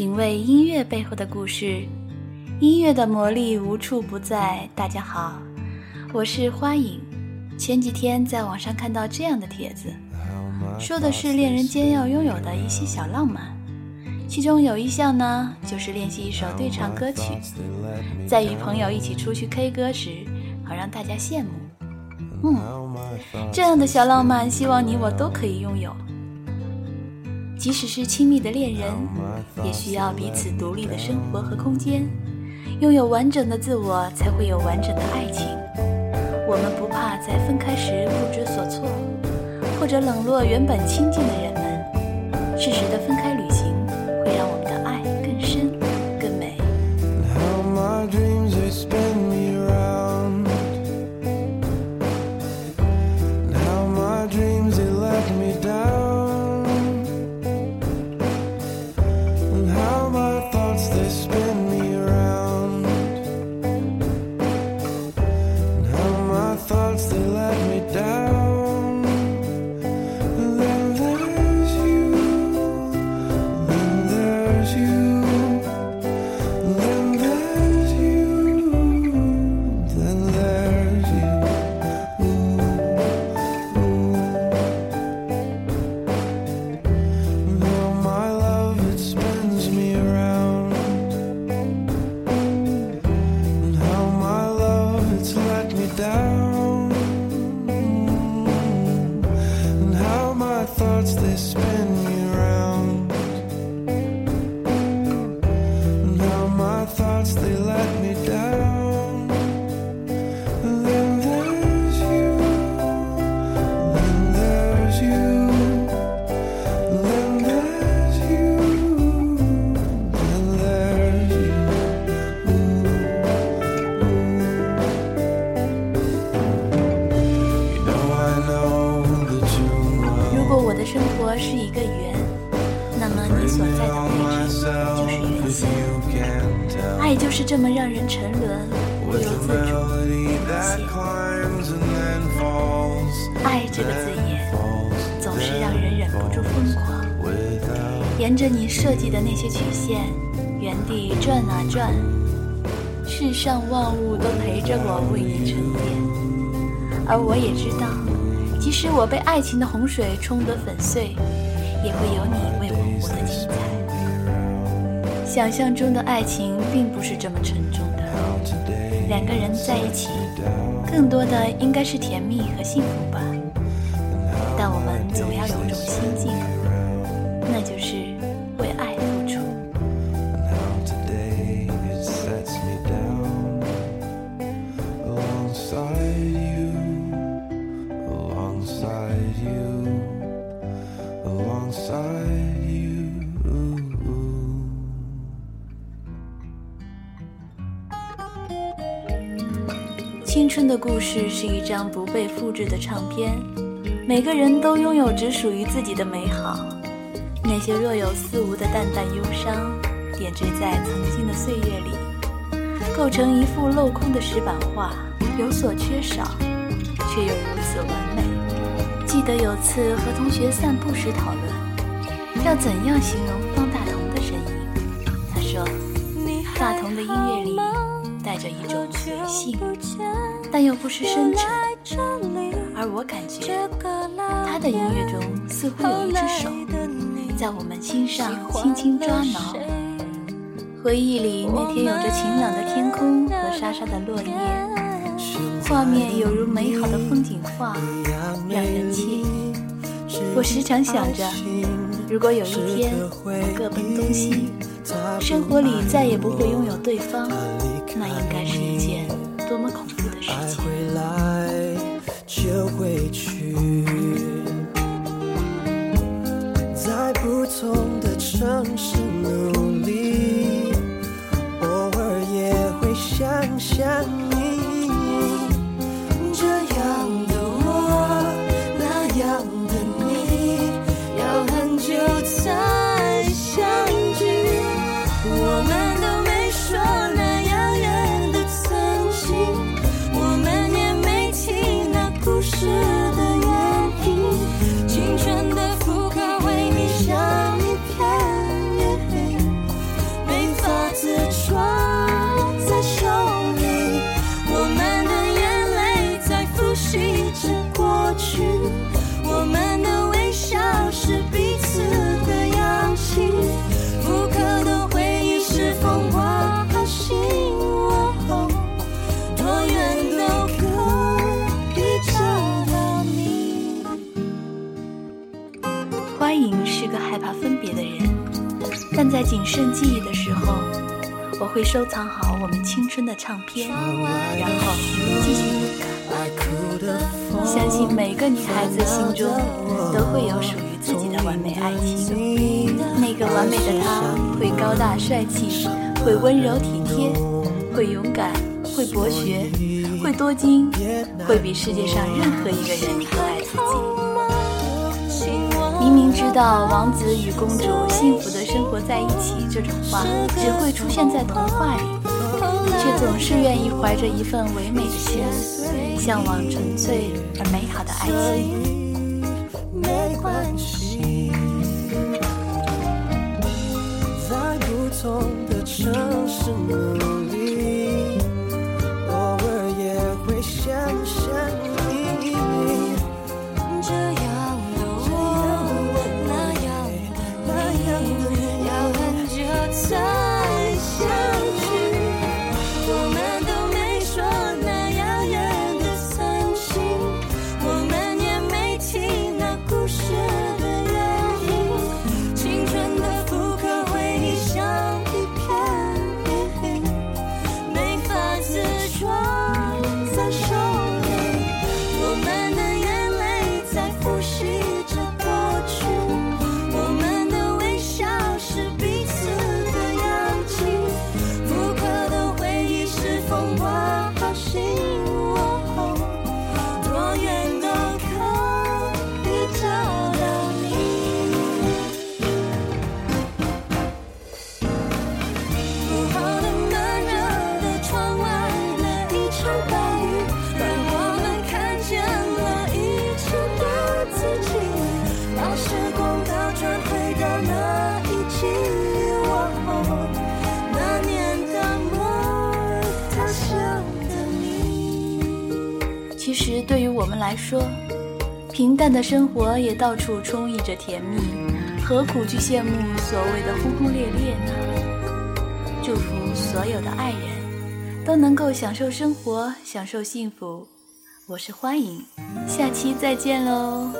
品味音乐背后的故事，音乐的魔力无处不在。大家好，我是花影。前几天在网上看到这样的帖子，说的是恋人间要拥有的一些小浪漫，其中有一项呢，就是练习一首对唱歌曲，在与朋友一起出去 K 歌时，好让大家羡慕。嗯，这样的小浪漫，希望你我都可以拥有。即使是亲密的恋人，也需要彼此独立的生活和空间，拥有完整的自我，才会有完整的爱情。我们不怕在分开时不知所措，或者冷落原本亲近的人们。适时的分开旅行，爱就是这么让人沉沦，不由自主爱这个字眼，总是让人忍不住疯狂。沿着你设计的那些曲线，原地转啊转，世上万物都陪着我为你沉淀，而我也知道。即使我被爱情的洪水冲得粉碎，也会有你为我活得精彩。想象中的爱情并不是这么沉重的，两个人在一起，更多的应该是甜蜜和幸福吧。青春的故事是一张不被复制的唱片，每个人都拥有只属于自己的美好。那些若有似无的淡淡忧伤，点缀在曾经的岁月里，构成一幅镂空的石板画，有所缺少，却又如此完美。记得有次和同学散步时讨论，要怎样形容方大同的声音。他说，大同的音乐里带着一种随性。但又不失深沉，而我感觉他的音乐中似乎有一只手在我们心上轻轻抓挠。回忆里那天有着晴朗的天空和沙沙的落叶，画面有如美好的风景画，让人惬意。我时常想着，如果有一天各奔东西，生活里再也不会拥有对方，那应该是一件多么恐怖的事。爱回来就回去，在不同的城市努力，偶尔也会想想但在谨慎记忆的时候，我会收藏好我们青春的唱片，然后继续勇敢。相信每个女孩子心中都会有属于自己的完美爱情，那个完美的他会高大帅气，会温柔体贴，会勇敢，会博学，会多金，会比世界上任何一个人更爱自己。明明知道王子与公主幸福的生活在一起这种话只会出现在童话里，却总是愿意怀着一份唯美的心，向往纯粹而美好的爱情。没关系，在不同的城市心。其实，对于我们来说，平淡的生活也到处充溢着甜蜜，何苦去羡慕所谓的轰轰烈烈呢？祝福所有的爱人，都能够享受生活，享受幸福。我是欢迎，下期再见喽。